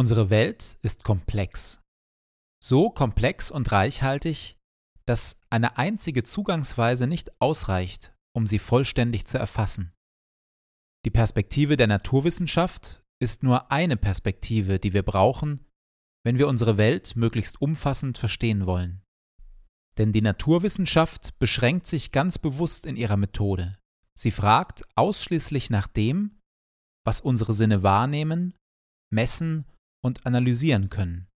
Unsere Welt ist komplex. So komplex und reichhaltig, dass eine einzige Zugangsweise nicht ausreicht, um sie vollständig zu erfassen. Die Perspektive der Naturwissenschaft ist nur eine Perspektive, die wir brauchen, wenn wir unsere Welt möglichst umfassend verstehen wollen. Denn die Naturwissenschaft beschränkt sich ganz bewusst in ihrer Methode. Sie fragt ausschließlich nach dem, was unsere Sinne wahrnehmen, messen und analysieren können.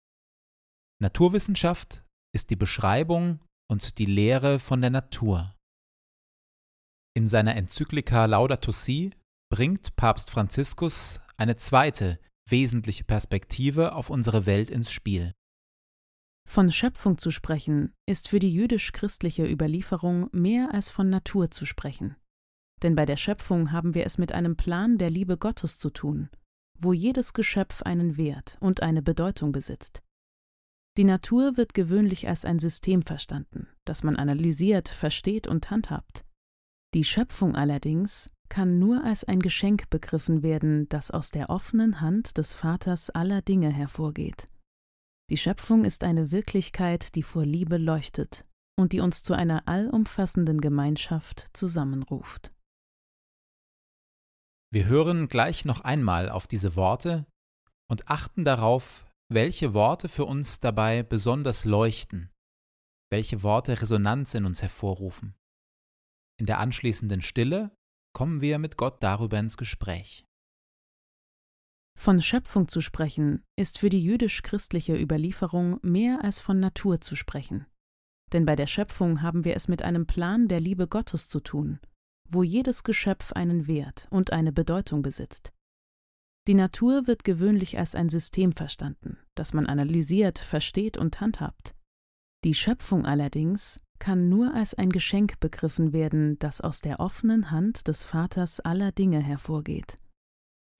Naturwissenschaft ist die Beschreibung und die Lehre von der Natur. In seiner Enzyklika Laudato Si bringt Papst Franziskus eine zweite, wesentliche Perspektive auf unsere Welt ins Spiel. Von Schöpfung zu sprechen, ist für die jüdisch-christliche Überlieferung mehr als von Natur zu sprechen. Denn bei der Schöpfung haben wir es mit einem Plan der Liebe Gottes zu tun, wo jedes Geschöpf einen Wert und eine Bedeutung besitzt. Die Natur wird gewöhnlich als ein System verstanden, das man analysiert, versteht und handhabt. Die Schöpfung allerdings kann nur als ein Geschenk begriffen werden, das aus der offenen Hand des Vaters aller Dinge hervorgeht. Die Schöpfung ist eine Wirklichkeit, die vor Liebe leuchtet und die uns zu einer allumfassenden Gemeinschaft zusammenruft. Wir hören gleich noch einmal auf diese Worte und achten darauf, welche Worte für uns dabei besonders leuchten, welche Worte Resonanz in uns hervorrufen. In der anschließenden Stille kommen wir mit Gott darüber ins Gespräch. Von Schöpfung zu sprechen, ist für die jüdisch-christliche Überlieferung mehr als von Natur zu sprechen. Denn bei der Schöpfung haben wir es mit einem Plan der Liebe Gottes zu tun, wo jedes Geschöpf einen Wert und eine Bedeutung besitzt. Die Natur wird gewöhnlich als ein System verstanden, das man analysiert, versteht und handhabt. Die Schöpfung allerdings kann nur als ein Geschenk begriffen werden, das aus der offenen Hand des Vaters aller Dinge hervorgeht.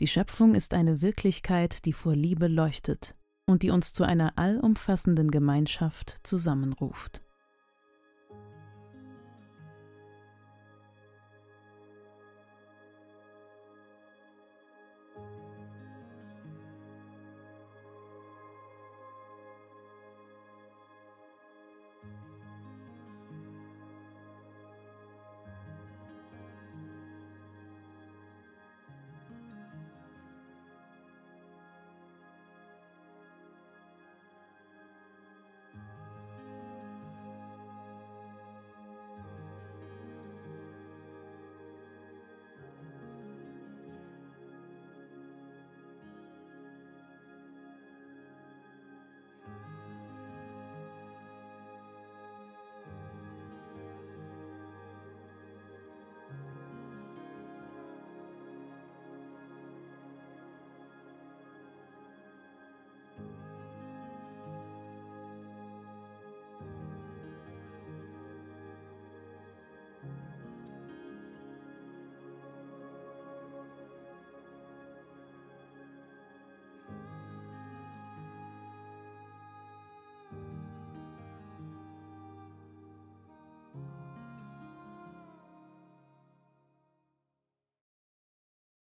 Die Schöpfung ist eine Wirklichkeit, die vor Liebe leuchtet und die uns zu einer allumfassenden Gemeinschaft zusammenruft.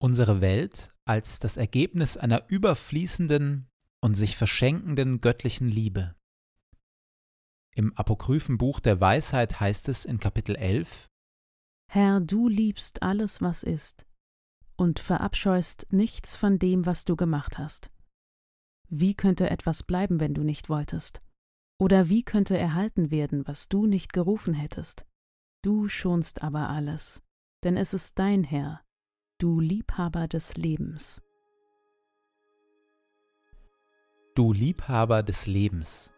Unsere Welt als das Ergebnis einer überfließenden und sich verschenkenden göttlichen Liebe. Im apokryphen Buch der Weisheit heißt es in Kapitel 11 Herr, du liebst alles, was ist, und verabscheust nichts von dem, was du gemacht hast. Wie könnte etwas bleiben, wenn du nicht wolltest? Oder wie könnte erhalten werden, was du nicht gerufen hättest? Du schonst aber alles, denn es ist dein Herr, du Liebhaber des Lebens. Du Liebhaber des Lebens.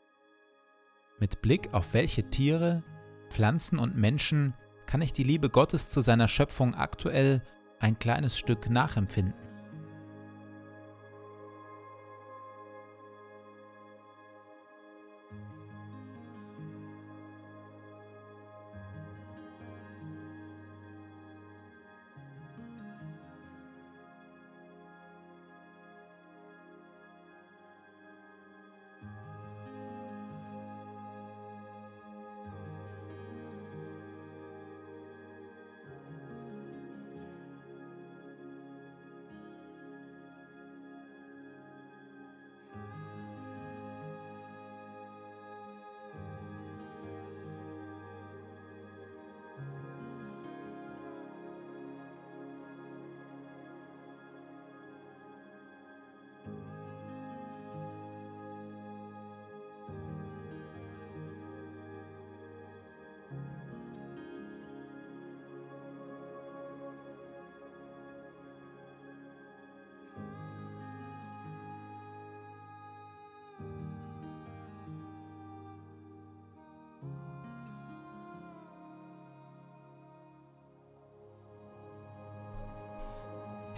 Mit Blick auf welche Tiere, Pflanzen und Menschen kann ich die Liebe Gottes zu seiner Schöpfung aktuell ein kleines Stück nachempfinden?